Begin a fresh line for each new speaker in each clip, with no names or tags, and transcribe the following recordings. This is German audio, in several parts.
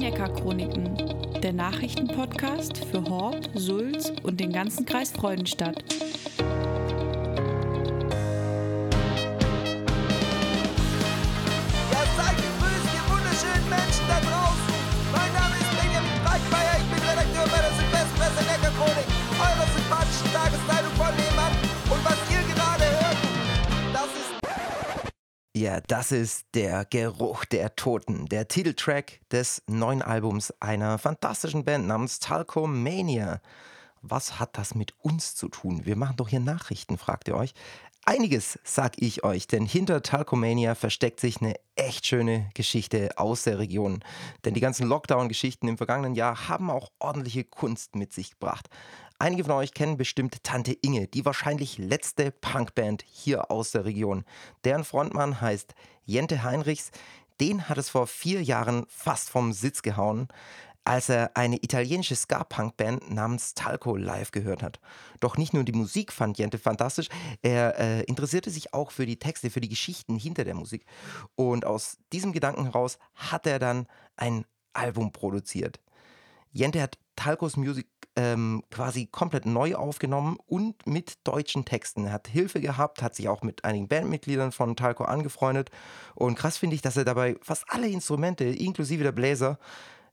Neckar-Chroniken, der Nachrichtenpodcast für Horb, Sulz und den ganzen Kreis Freudenstadt.
Das ist
der Geruch der Toten, der Titeltrack des neuen Albums einer fantastischen Band namens Talcomania. Was hat das mit uns zu tun? Wir machen doch hier Nachrichten, fragt ihr euch. Einiges, sag ich euch, denn hinter Talcomania versteckt sich eine echt schöne Geschichte aus der Region. Denn die ganzen Lockdown-Geschichten im vergangenen Jahr haben auch ordentliche Kunst mit sich gebracht. Einige von euch kennen bestimmt Tante Inge, die wahrscheinlich letzte Punkband hier aus der Region. Deren Frontmann heißt Jente Heinrichs. Den hat es vor vier Jahren fast vom Sitz gehauen, als er eine italienische Ska-Punk-Band namens Talco live gehört hat. Doch nicht nur die Musik fand Jente fantastisch, er äh, interessierte sich auch für die Texte, für die Geschichten hinter der Musik. Und aus diesem Gedanken heraus hat er dann ein Album produziert. Jente hat Talcos Music ähm, quasi komplett neu aufgenommen und mit deutschen Texten. Er hat Hilfe gehabt, hat sich auch mit einigen Bandmitgliedern von Talco angefreundet. Und krass finde ich, dass er dabei fast alle Instrumente, inklusive der Bläser,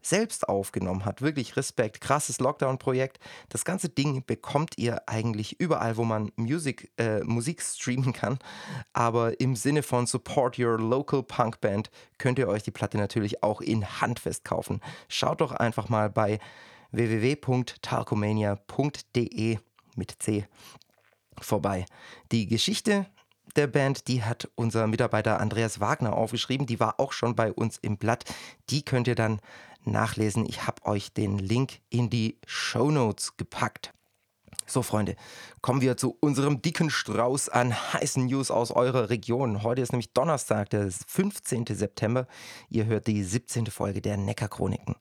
selbst aufgenommen hat. Wirklich Respekt. Krasses Lockdown-Projekt. Das ganze Ding bekommt ihr eigentlich überall, wo man Music, äh, Musik streamen kann. Aber im Sinne von Support Your Local Punk Band könnt ihr euch die Platte natürlich auch in Handfest kaufen. Schaut doch einfach mal bei www.talcomania.de mit C vorbei. Die Geschichte der Band, die hat unser Mitarbeiter Andreas Wagner aufgeschrieben. Die war auch schon bei uns im Blatt. Die könnt ihr dann nachlesen. Ich habe euch den Link in die Show Notes gepackt. So, Freunde, kommen wir zu unserem dicken Strauß an heißen News aus eurer Region. Heute ist nämlich Donnerstag, der 15. September. Ihr hört die 17. Folge der Neckar-Chroniken.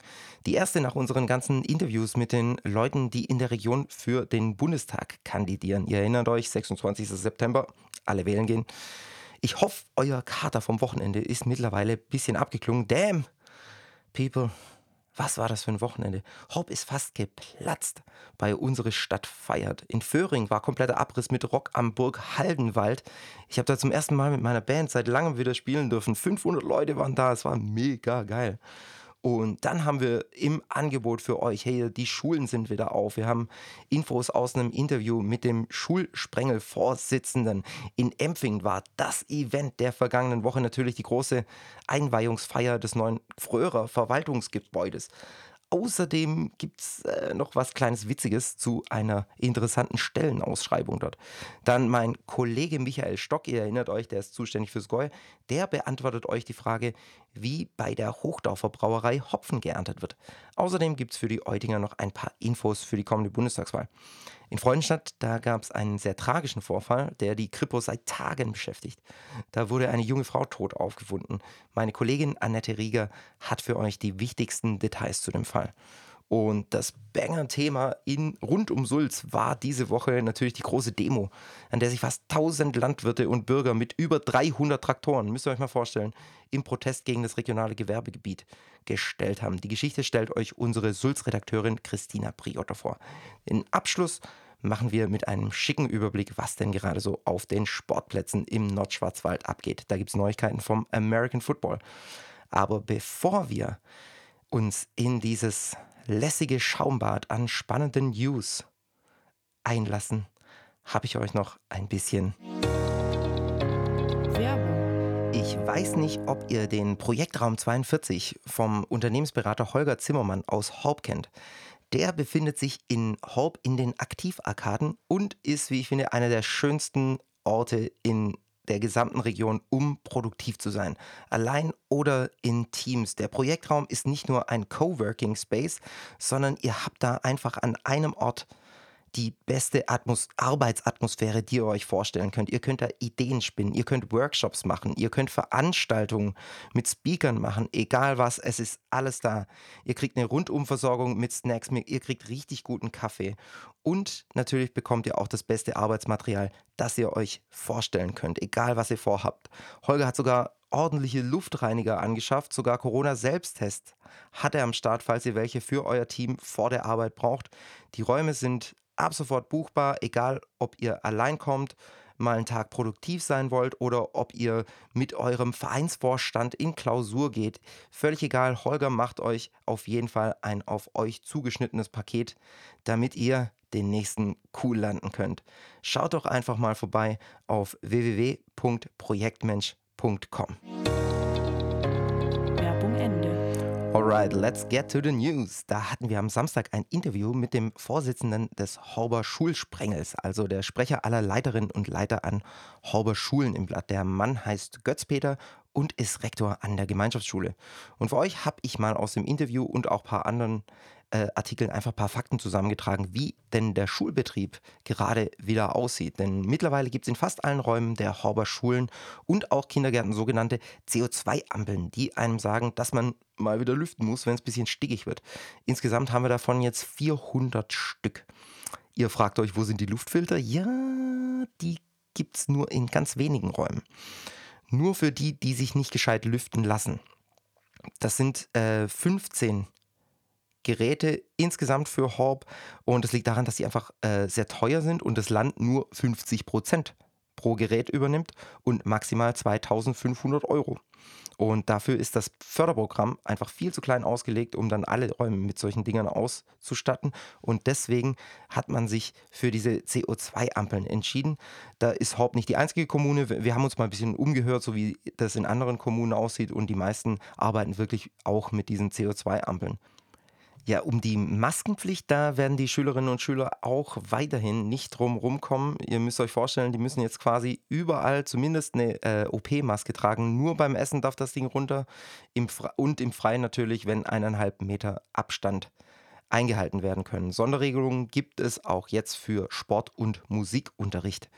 Die erste nach unseren ganzen Interviews mit den Leuten, die in der Region für den Bundestag kandidieren. Ihr erinnert euch, 26. September, alle wählen gehen. Ich hoffe, euer Kater vom Wochenende ist mittlerweile ein bisschen abgeklungen. Damn, people, was war das für ein Wochenende? Hopp ist fast geplatzt bei unsere Stadt feiert. In Föhring war kompletter Abriss mit Rock am Burg Haldenwald. Ich habe da zum ersten Mal mit meiner Band seit langem wieder spielen dürfen. 500 Leute waren da, es war mega geil. Und dann haben wir im Angebot für euch, hey, die Schulen sind wieder auf. Wir haben Infos aus einem Interview mit dem Schulsprengel-Vorsitzenden. In Empfing war das Event der vergangenen Woche natürlich die große Einweihungsfeier des neuen Fröhrer Verwaltungsgebäudes. Außerdem gibt es äh, noch was kleines Witziges zu einer interessanten Stellenausschreibung dort. Dann mein Kollege Michael Stock, ihr erinnert euch, der ist zuständig fürs Gäu, der beantwortet euch die Frage, wie bei der Hochdorfer Brauerei Hopfen geerntet wird. Außerdem gibt es für die Eutinger noch ein paar Infos für die kommende Bundestagswahl. In Freudenstadt, da gab es einen sehr tragischen Vorfall, der die Kripo seit Tagen beschäftigt. Da wurde eine junge Frau tot aufgefunden. Meine Kollegin Annette Rieger hat für euch die wichtigsten Details zu dem Fall. Und das Banger-Thema rund um Sulz war diese Woche natürlich die große Demo, an der sich fast 1000 Landwirte und Bürger mit über 300 Traktoren, müsst ihr euch mal vorstellen, im Protest gegen das regionale Gewerbegebiet gestellt haben. Die Geschichte stellt euch unsere Sulz-Redakteurin Christina Priotter vor. Den Abschluss machen wir mit einem schicken Überblick, was denn gerade so auf den Sportplätzen im Nordschwarzwald abgeht. Da gibt es Neuigkeiten vom American Football. Aber bevor wir uns in dieses lässige Schaumbad an spannenden News einlassen, habe ich euch noch ein bisschen. Ich weiß nicht, ob ihr den Projektraum 42 vom Unternehmensberater Holger Zimmermann aus Horb kennt. Der befindet sich in Horb in den Aktivarkaden und ist, wie ich finde, einer der schönsten Orte in der gesamten Region, um produktiv zu sein. Allein oder in Teams. Der Projektraum ist nicht nur ein Coworking Space, sondern ihr habt da einfach an einem Ort die beste Atmos Arbeitsatmosphäre, die ihr euch vorstellen könnt. Ihr könnt da Ideen spinnen, ihr könnt Workshops machen, ihr könnt Veranstaltungen mit Speakern machen, egal was, es ist alles da. Ihr kriegt eine Rundumversorgung mit Snacks, ihr kriegt richtig guten Kaffee und natürlich bekommt ihr auch das beste Arbeitsmaterial, das ihr euch vorstellen könnt, egal was ihr vorhabt. Holger hat sogar ordentliche Luftreiniger angeschafft, sogar Corona-Selbsttest hat er am Start, falls ihr welche für euer Team vor der Arbeit braucht. Die Räume sind ab sofort buchbar, egal ob ihr allein kommt, mal einen Tag produktiv sein wollt oder ob ihr mit eurem Vereinsvorstand in Klausur geht. Völlig egal, Holger macht euch auf jeden Fall ein auf euch zugeschnittenes Paket, damit ihr den nächsten cool landen könnt. Schaut doch einfach mal vorbei auf www.projektmensch.com. Alright, let's get to the news. Da hatten wir am Samstag ein Interview mit dem Vorsitzenden des Horber Schulsprengels, also der Sprecher aller Leiterinnen und Leiter an Horber Schulen im Blatt. Der Mann heißt Götz-Peter und ist Rektor an der Gemeinschaftsschule. Und für euch habe ich mal aus dem Interview und auch ein paar anderen äh, Artikeln einfach ein paar Fakten zusammengetragen, wie denn der Schulbetrieb gerade wieder aussieht. Denn mittlerweile gibt es in fast allen Räumen der Horber Schulen und auch Kindergärten sogenannte CO2-Ampeln, die einem sagen, dass man mal wieder lüften muss, wenn es ein bisschen stickig wird. Insgesamt haben wir davon jetzt 400 Stück. Ihr fragt euch, wo sind die Luftfilter? Ja, die gibt es nur in ganz wenigen Räumen. Nur für die, die sich nicht gescheit lüften lassen. Das sind äh, 15 Geräte insgesamt für Horb und das liegt daran, dass sie einfach äh, sehr teuer sind und das Land nur 50 Prozent pro Gerät übernimmt und maximal 2500 Euro. Und dafür ist das Förderprogramm einfach viel zu klein ausgelegt, um dann alle Räume mit solchen Dingern auszustatten. Und deswegen hat man sich für diese CO2-Ampeln entschieden. Da ist Horb nicht die einzige Kommune. Wir haben uns mal ein bisschen umgehört, so wie das in anderen Kommunen aussieht. Und die meisten arbeiten wirklich auch mit diesen CO2-Ampeln. Ja, um die Maskenpflicht, da werden die Schülerinnen und Schüler auch weiterhin nicht drum rumkommen. Ihr müsst euch vorstellen, die müssen jetzt quasi überall zumindest eine äh, OP-Maske tragen. Nur beim Essen darf das Ding runter. Im und im Freien natürlich, wenn eineinhalb Meter Abstand eingehalten werden können. Sonderregelungen gibt es auch jetzt für Sport- und Musikunterricht.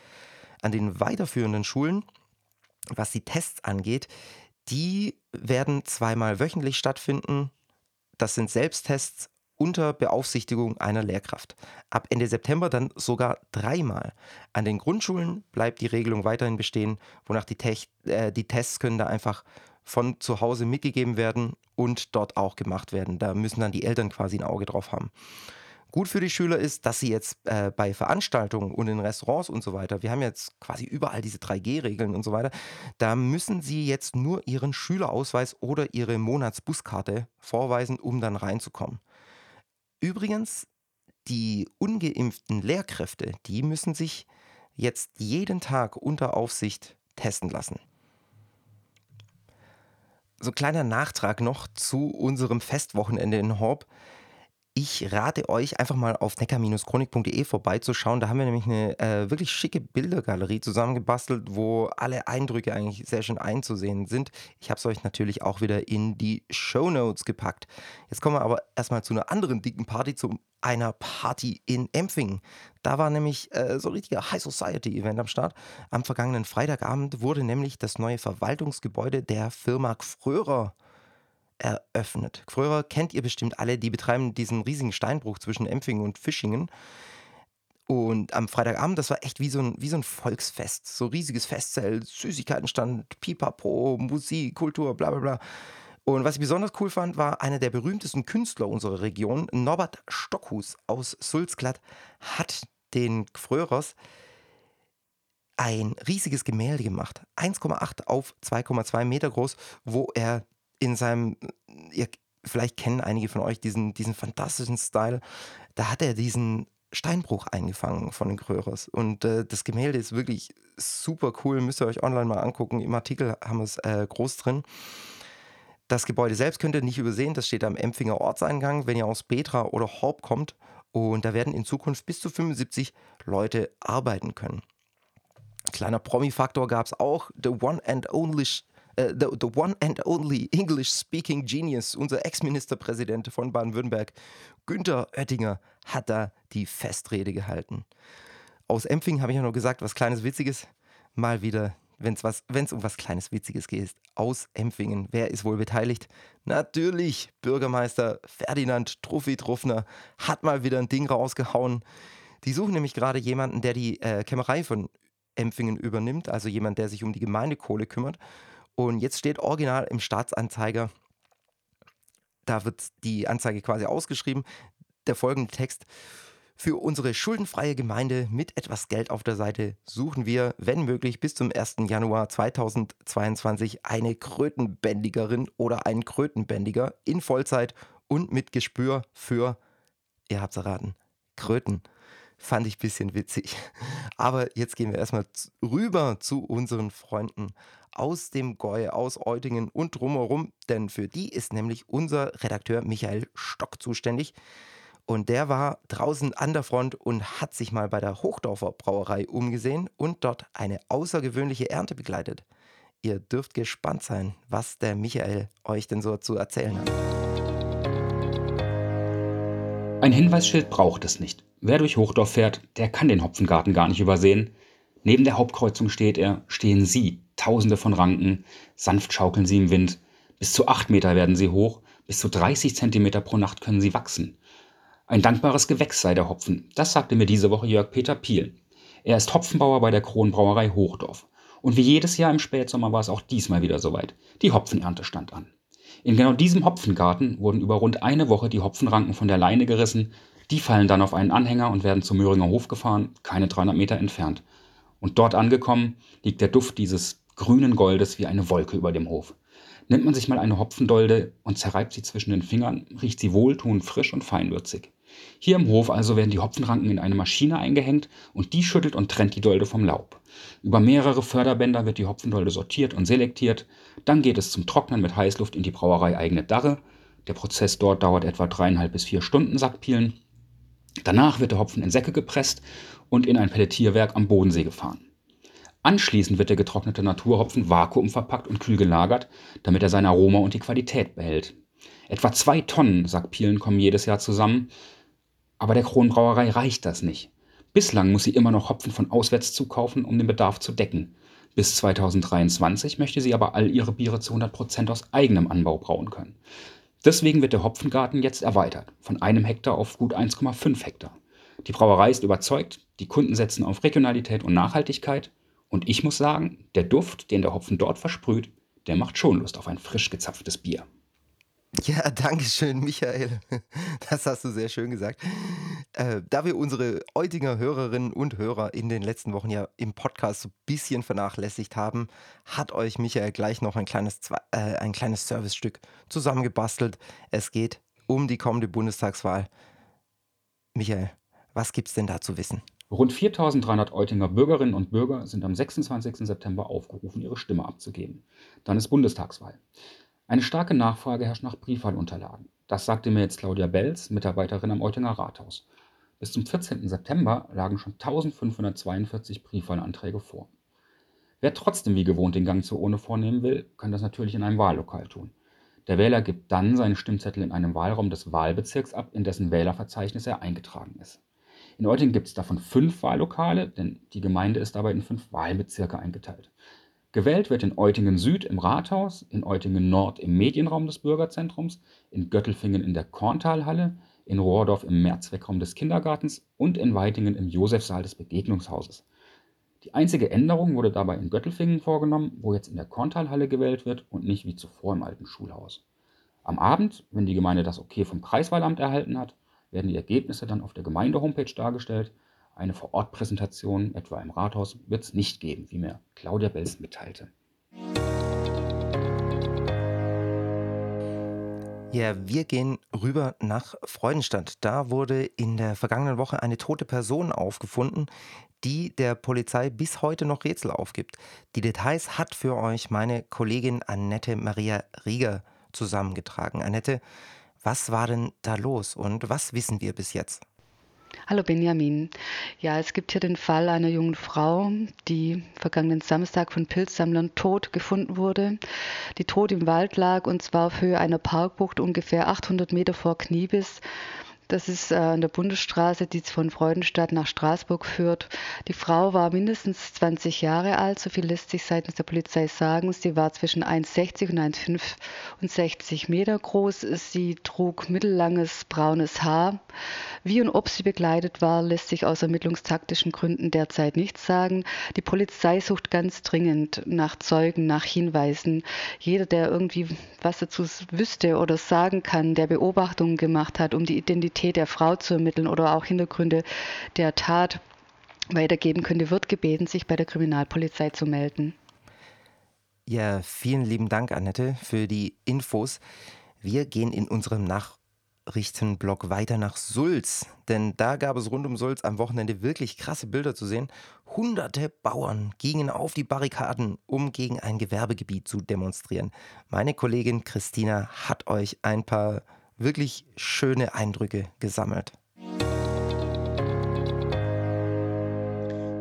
An den weiterführenden Schulen, was die Tests angeht, die werden zweimal wöchentlich stattfinden das sind Selbsttests unter Beaufsichtigung einer Lehrkraft. Ab Ende September dann sogar dreimal. An den Grundschulen bleibt die Regelung weiterhin bestehen, wonach die, Tech, äh, die Tests können da einfach von zu Hause mitgegeben werden und dort auch gemacht werden. Da müssen dann die Eltern quasi ein Auge drauf haben. Gut für die Schüler ist, dass sie jetzt äh, bei Veranstaltungen und in Restaurants und so weiter, wir haben jetzt quasi überall diese 3G-Regeln und so weiter, da müssen sie jetzt nur ihren Schülerausweis oder ihre Monatsbuskarte vorweisen, um dann reinzukommen. Übrigens, die ungeimpften Lehrkräfte, die müssen sich jetzt jeden Tag unter Aufsicht testen lassen. So kleiner Nachtrag noch zu unserem Festwochenende in Horb. Ich rate euch einfach mal auf neckar-chronik.de vorbeizuschauen. Da haben wir nämlich eine äh, wirklich schicke Bildergalerie zusammengebastelt, wo alle Eindrücke eigentlich sehr schön einzusehen sind. Ich habe es euch natürlich auch wieder in die Show Notes gepackt. Jetzt kommen wir aber erstmal zu einer anderen dicken Party, zu einer Party in Empfing. Da war nämlich äh, so ein richtiger High Society Event am Start. Am vergangenen Freitagabend wurde nämlich das neue Verwaltungsgebäude der Firma Gfrörer eröffnet. Früher kennt ihr bestimmt alle, die betreiben diesen riesigen Steinbruch zwischen Empfingen und Fischingen. Und am Freitagabend, das war echt wie so ein, wie so ein Volksfest. So riesiges Festzelt, Süßigkeitenstand, Pipapo, Musik, Kultur, bla bla bla. Und was ich besonders cool fand, war einer der berühmtesten Künstler unserer Region, Norbert Stockhus aus Sulzglatt, hat den Gfrörers ein riesiges Gemälde gemacht. 1,8 auf 2,2 Meter groß, wo er in seinem, ihr, vielleicht kennen einige von euch diesen, diesen fantastischen Style, da hat er diesen Steinbruch eingefangen von den Kröros. Und äh, das Gemälde ist wirklich super cool, müsst ihr euch online mal angucken. Im Artikel haben wir es äh, groß drin. Das Gebäude selbst könnt ihr nicht übersehen, das steht am Empfinger Ortseingang, wenn ihr aus Petra oder Horb kommt. Und da werden in Zukunft bis zu 75 Leute arbeiten können. Kleiner Promi-Faktor gab es auch. The One and Only äh, the, the one and only English-speaking genius, unser Ex-Ministerpräsident von Baden-Württemberg, Günther Oettinger, hat da die Festrede gehalten. Aus Empfing habe ich ja noch gesagt, was kleines Witziges. Mal wieder, wenn es um was kleines Witziges geht, aus Empfingen. Wer ist wohl beteiligt? Natürlich, Bürgermeister Ferdinand Truffi Truffner hat mal wieder ein Ding rausgehauen. Die suchen nämlich gerade jemanden, der die äh, Kämmerei von Empfingen übernimmt, also jemand, der sich um die Gemeindekohle kümmert. Und jetzt steht original im Staatsanzeiger, da wird die Anzeige quasi ausgeschrieben, der folgende Text. Für unsere schuldenfreie Gemeinde mit etwas Geld auf der Seite suchen wir, wenn möglich, bis zum 1. Januar 2022 eine Krötenbändigerin oder einen Krötenbändiger in Vollzeit und mit Gespür für, ihr habt's erraten, Kröten. Fand ich ein bisschen witzig. Aber jetzt gehen wir erstmal rüber zu unseren Freunden aus dem Gäu, aus Eutingen und drumherum, denn für die ist nämlich unser Redakteur Michael Stock zuständig. Und der war draußen an der Front und hat sich mal bei der Hochdorfer Brauerei umgesehen und dort eine außergewöhnliche Ernte begleitet. Ihr dürft gespannt sein, was der Michael euch denn so zu erzählen hat.
Ein Hinweisschild braucht es nicht. Wer durch Hochdorf fährt, der kann den Hopfengarten gar nicht übersehen. Neben der Hauptkreuzung steht er, stehen Sie, tausende von Ranken, sanft schaukeln sie im Wind. Bis zu acht Meter werden sie hoch, bis zu 30 Zentimeter pro Nacht können sie wachsen. Ein dankbares Gewächs sei der Hopfen, das sagte mir diese Woche Jörg Peter Piel. Er ist Hopfenbauer bei der Kronbrauerei Hochdorf. Und wie jedes Jahr im Spätsommer war es auch diesmal wieder soweit. Die Hopfenernte stand an. In genau diesem Hopfengarten wurden über rund eine Woche die Hopfenranken von der Leine gerissen. Die fallen dann auf einen Anhänger und werden zum Möhringer Hof gefahren, keine 300 Meter entfernt. Und dort angekommen liegt der Duft dieses grünen Goldes wie eine Wolke über dem Hof. Nimmt man sich mal eine Hopfendolde und zerreibt sie zwischen den Fingern, riecht sie wohltuend frisch und feinwürzig. Hier im Hof also werden die Hopfenranken in eine Maschine eingehängt und die schüttelt und trennt die Dolde vom Laub. Über mehrere Förderbänder wird die Hopfendolde sortiert und selektiert. Dann geht es zum Trocknen mit Heißluft in die Brauerei eigene Darre. Der Prozess dort dauert etwa dreieinhalb bis vier Stunden, sagt Pielen. Danach wird der Hopfen in Säcke gepresst und in ein Pelletierwerk am Bodensee gefahren. Anschließend wird der getrocknete Naturhopfen vakuumverpackt und kühl gelagert, damit er sein Aroma und die Qualität behält. Etwa zwei Tonnen, sagt Pielen, kommen jedes Jahr zusammen. Aber der Kronbrauerei reicht das nicht. Bislang muss sie immer noch Hopfen von auswärts zukaufen, um den Bedarf zu decken. Bis 2023 möchte sie aber all ihre Biere zu 100% aus eigenem Anbau brauen können. Deswegen wird der Hopfengarten jetzt erweitert, von einem Hektar auf gut 1,5 Hektar. Die Brauerei ist überzeugt, die Kunden setzen auf Regionalität und Nachhaltigkeit. Und ich muss sagen, der Duft, den der Hopfen dort versprüht, der macht schon Lust auf ein frisch gezapftes Bier.
Ja, danke schön, Michael. Das hast du sehr schön gesagt. Äh, da wir unsere heutigen Hörerinnen und Hörer in den letzten Wochen ja im Podcast so ein bisschen vernachlässigt haben, hat euch Michael gleich noch ein kleines, äh, ein kleines Servicestück zusammengebastelt. Es geht um die kommende Bundestagswahl. Michael, was gibt es denn da zu wissen?
Rund 4300 Eutinger Bürgerinnen und Bürger sind am 26. September aufgerufen, ihre Stimme abzugeben. Dann ist Bundestagswahl. Eine starke Nachfrage herrscht nach Briefwahlunterlagen. Das sagte mir jetzt Claudia Belz, Mitarbeiterin am Eutinger Rathaus. Bis zum 14. September lagen schon 1542 Briefwahlanträge vor. Wer trotzdem wie gewohnt den Gang zur Urne vornehmen will, kann das natürlich in einem Wahllokal tun. Der Wähler gibt dann seine Stimmzettel in einem Wahlraum des Wahlbezirks ab, in dessen Wählerverzeichnis er eingetragen ist. In Eutingen gibt es davon fünf Wahllokale, denn die Gemeinde ist dabei in fünf Wahlbezirke eingeteilt. Gewählt wird in Eutingen Süd im Rathaus, in Eutingen Nord im Medienraum des Bürgerzentrums, in Göttelfingen in der Korntalhalle, in Rohrdorf im Mehrzweckraum des Kindergartens und in Weitingen im Josefsaal des Begegnungshauses. Die einzige Änderung wurde dabei in Göttelfingen vorgenommen, wo jetzt in der Korntalhalle gewählt wird und nicht wie zuvor im alten Schulhaus. Am Abend, wenn die Gemeinde das Okay vom Kreiswahlamt erhalten hat, werden die Ergebnisse dann auf der Gemeinde-Homepage dargestellt eine Vorortpräsentation, etwa im Rathaus, wird es nicht geben, wie mir Claudia Belz mitteilte.
Ja, wir gehen rüber nach Freudenstadt. Da wurde in der vergangenen Woche eine tote Person aufgefunden, die der Polizei bis heute noch Rätsel aufgibt. Die Details hat für euch meine Kollegin Annette Maria Rieger zusammengetragen. Annette, was war denn da los und was wissen wir bis jetzt?
Hallo Benjamin. Ja, es gibt hier den Fall einer jungen Frau, die vergangenen Samstag von Pilzsammlern tot gefunden wurde, die tot im Wald lag und zwar auf Höhe einer Parkbucht ungefähr 800 Meter vor Kniebiss. Das ist äh, an der Bundesstraße, die von Freudenstadt nach Straßburg führt. Die Frau war mindestens 20 Jahre alt, so viel lässt sich seitens der Polizei sagen. Sie war zwischen 1,60 und 1,65 Meter groß. Sie trug mittellanges braunes Haar. Wie und ob sie begleitet war, lässt sich aus ermittlungstaktischen Gründen derzeit nichts sagen. Die Polizei sucht ganz dringend nach Zeugen, nach Hinweisen. Jeder, der irgendwie was dazu wüsste oder sagen kann, der Beobachtungen gemacht hat, um die Identität Identität der Frau zu ermitteln oder auch Hintergründe der Tat weitergeben könnte, wird gebeten, sich bei der Kriminalpolizei zu melden.
Ja, vielen lieben Dank, Annette, für die Infos. Wir gehen in unserem Nachrichtenblock weiter nach Sulz, denn da gab es rund um Sulz am Wochenende wirklich krasse Bilder zu sehen. Hunderte Bauern gingen auf die Barrikaden, um gegen ein Gewerbegebiet zu demonstrieren. Meine Kollegin Christina hat euch ein paar wirklich schöne Eindrücke gesammelt.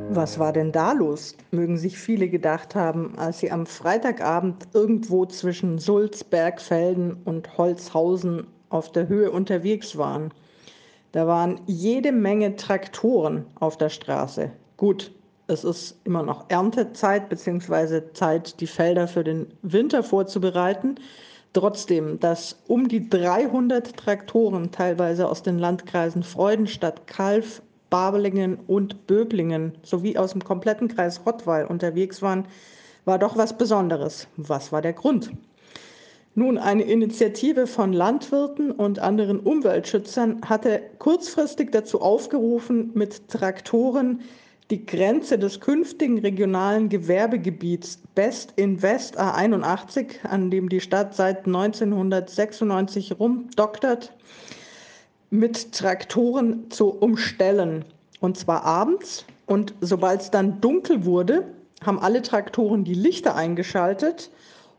Was war denn da los? Mögen sich viele gedacht haben, als sie am Freitagabend irgendwo zwischen Sulz, Bergfelden und Holzhausen auf der Höhe unterwegs waren. Da waren jede Menge Traktoren auf der Straße. Gut, es ist immer noch Erntezeit bzw. Zeit, die Felder für den Winter vorzubereiten. Trotzdem, dass um die 300 Traktoren teilweise aus den Landkreisen Freudenstadt, Kalf, Babelingen und Böblingen sowie aus dem kompletten Kreis Rottweil unterwegs waren, war doch was Besonderes. Was war der Grund? Nun, eine Initiative von Landwirten und anderen Umweltschützern hatte kurzfristig dazu aufgerufen, mit Traktoren die Grenze des künftigen regionalen Gewerbegebiets Best in West A81, an dem die Stadt seit 1996 rumdoktert, mit Traktoren zu umstellen. Und zwar abends. Und sobald es dann dunkel wurde, haben alle Traktoren die Lichter eingeschaltet.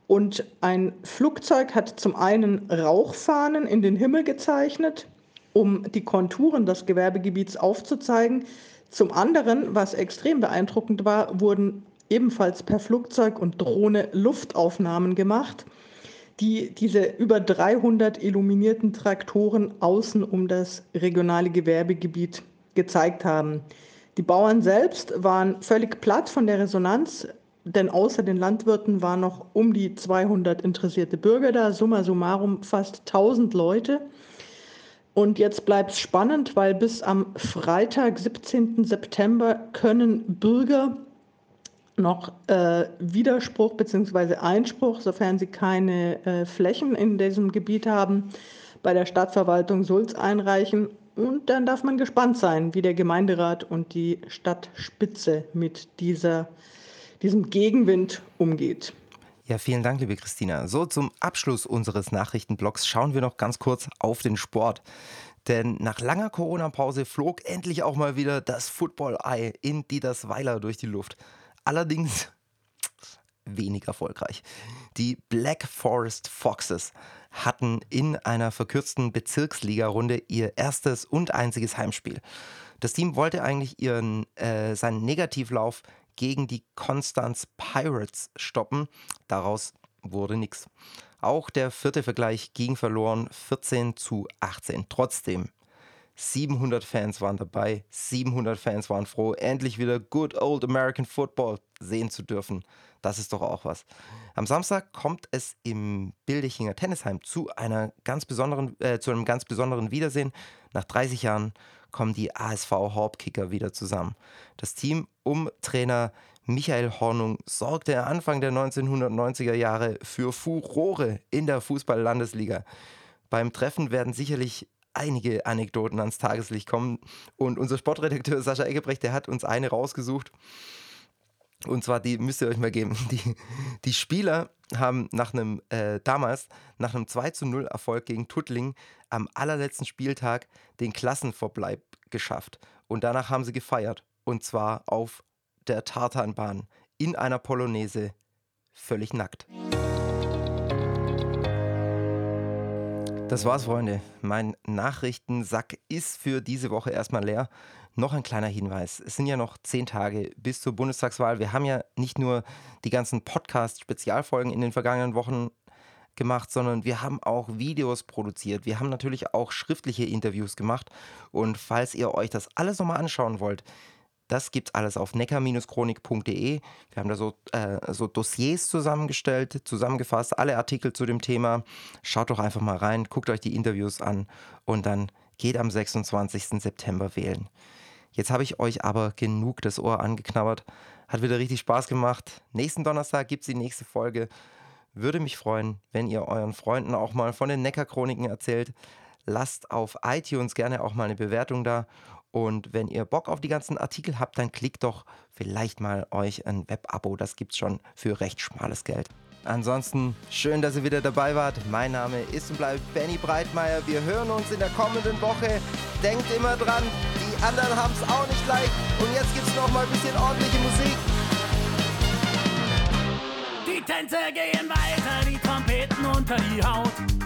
Und ein Flugzeug hat zum einen Rauchfahnen in den Himmel gezeichnet, um die Konturen des Gewerbegebiets aufzuzeigen. Zum anderen, was extrem beeindruckend war, wurden ebenfalls per Flugzeug und Drohne Luftaufnahmen gemacht, die diese über 300 illuminierten Traktoren außen um das regionale Gewerbegebiet gezeigt haben. Die Bauern selbst waren völlig platt von der Resonanz, denn außer den Landwirten waren noch um die 200 interessierte Bürger da, summa summarum fast 1000 Leute. Und jetzt bleibt es spannend, weil bis am Freitag, 17. September, können Bürger noch äh, Widerspruch bzw. Einspruch, sofern sie keine äh, Flächen in diesem Gebiet haben, bei der Stadtverwaltung Sulz einreichen. Und dann darf man gespannt sein, wie der Gemeinderat und die Stadtspitze mit dieser, diesem Gegenwind umgeht.
Ja, vielen Dank, liebe Christina. So, zum Abschluss unseres Nachrichtenblocks schauen wir noch ganz kurz auf den Sport. Denn nach langer Corona-Pause flog endlich auch mal wieder das Football-Ei in Dietersweiler durch die Luft. Allerdings wenig erfolgreich. Die Black Forest Foxes hatten in einer verkürzten Bezirksliga-Runde ihr erstes und einziges Heimspiel. Das Team wollte eigentlich ihren, äh, seinen Negativlauf gegen die Constance Pirates stoppen. Daraus wurde nichts. Auch der vierte Vergleich ging verloren, 14 zu 18. Trotzdem, 700 Fans waren dabei, 700 Fans waren froh, endlich wieder Good Old American Football sehen zu dürfen. Das ist doch auch was. Am Samstag kommt es im Bildichinger Tennisheim zu, einer ganz besonderen, äh, zu einem ganz besonderen Wiedersehen. Nach 30 Jahren kommen die ASV Hauptkicker wieder zusammen. Das Team um Trainer Michael Hornung sorgte Anfang der 1990er Jahre für Furore in der Fußball-Landesliga. Beim Treffen werden sicherlich einige Anekdoten ans Tageslicht kommen und unser Sportredakteur Sascha Eggebrecht, der hat uns eine rausgesucht. Und zwar, die müsst ihr euch mal geben. Die, die Spieler haben nach einem, äh, damals, nach einem 2 zu 0 Erfolg gegen Tuttling am allerletzten Spieltag den Klassenverbleib geschafft. Und danach haben sie gefeiert. Und zwar auf der Tartanbahn in einer Polonaise völlig nackt. Das war's, Freunde. Mein Nachrichtensack ist für diese Woche erstmal leer. Noch ein kleiner Hinweis. Es sind ja noch zehn Tage bis zur Bundestagswahl. Wir haben ja nicht nur die ganzen Podcast-Spezialfolgen in den vergangenen Wochen gemacht, sondern wir haben auch Videos produziert. Wir haben natürlich auch schriftliche Interviews gemacht. Und falls ihr euch das alles nochmal anschauen wollt, das gibt's alles auf neckar-chronik.de. Wir haben da so, äh, so Dossiers zusammengestellt, zusammengefasst, alle Artikel zu dem Thema. Schaut doch einfach mal rein, guckt euch die Interviews an und dann geht am 26. September wählen. Jetzt habe ich euch aber genug das Ohr angeknabbert. Hat wieder richtig Spaß gemacht. Nächsten Donnerstag gibt es die nächste Folge. Würde mich freuen, wenn ihr euren Freunden auch mal von den Neckar-Chroniken erzählt. Lasst auf iTunes gerne auch mal eine Bewertung da. Und wenn ihr Bock auf die ganzen Artikel habt, dann klickt doch vielleicht mal euch ein Web-Abo. Das gibt es schon für recht schmales Geld. Ansonsten schön, dass ihr wieder dabei wart. Mein Name ist und bleibt Benny Breitmeier. Wir hören uns in der kommenden Woche. Denkt immer dran, die anderen haben es auch nicht leicht. Und jetzt gibt es noch mal ein bisschen ordentliche Musik.
Die Tänze gehen weiter, die Trompeten unter die Haut.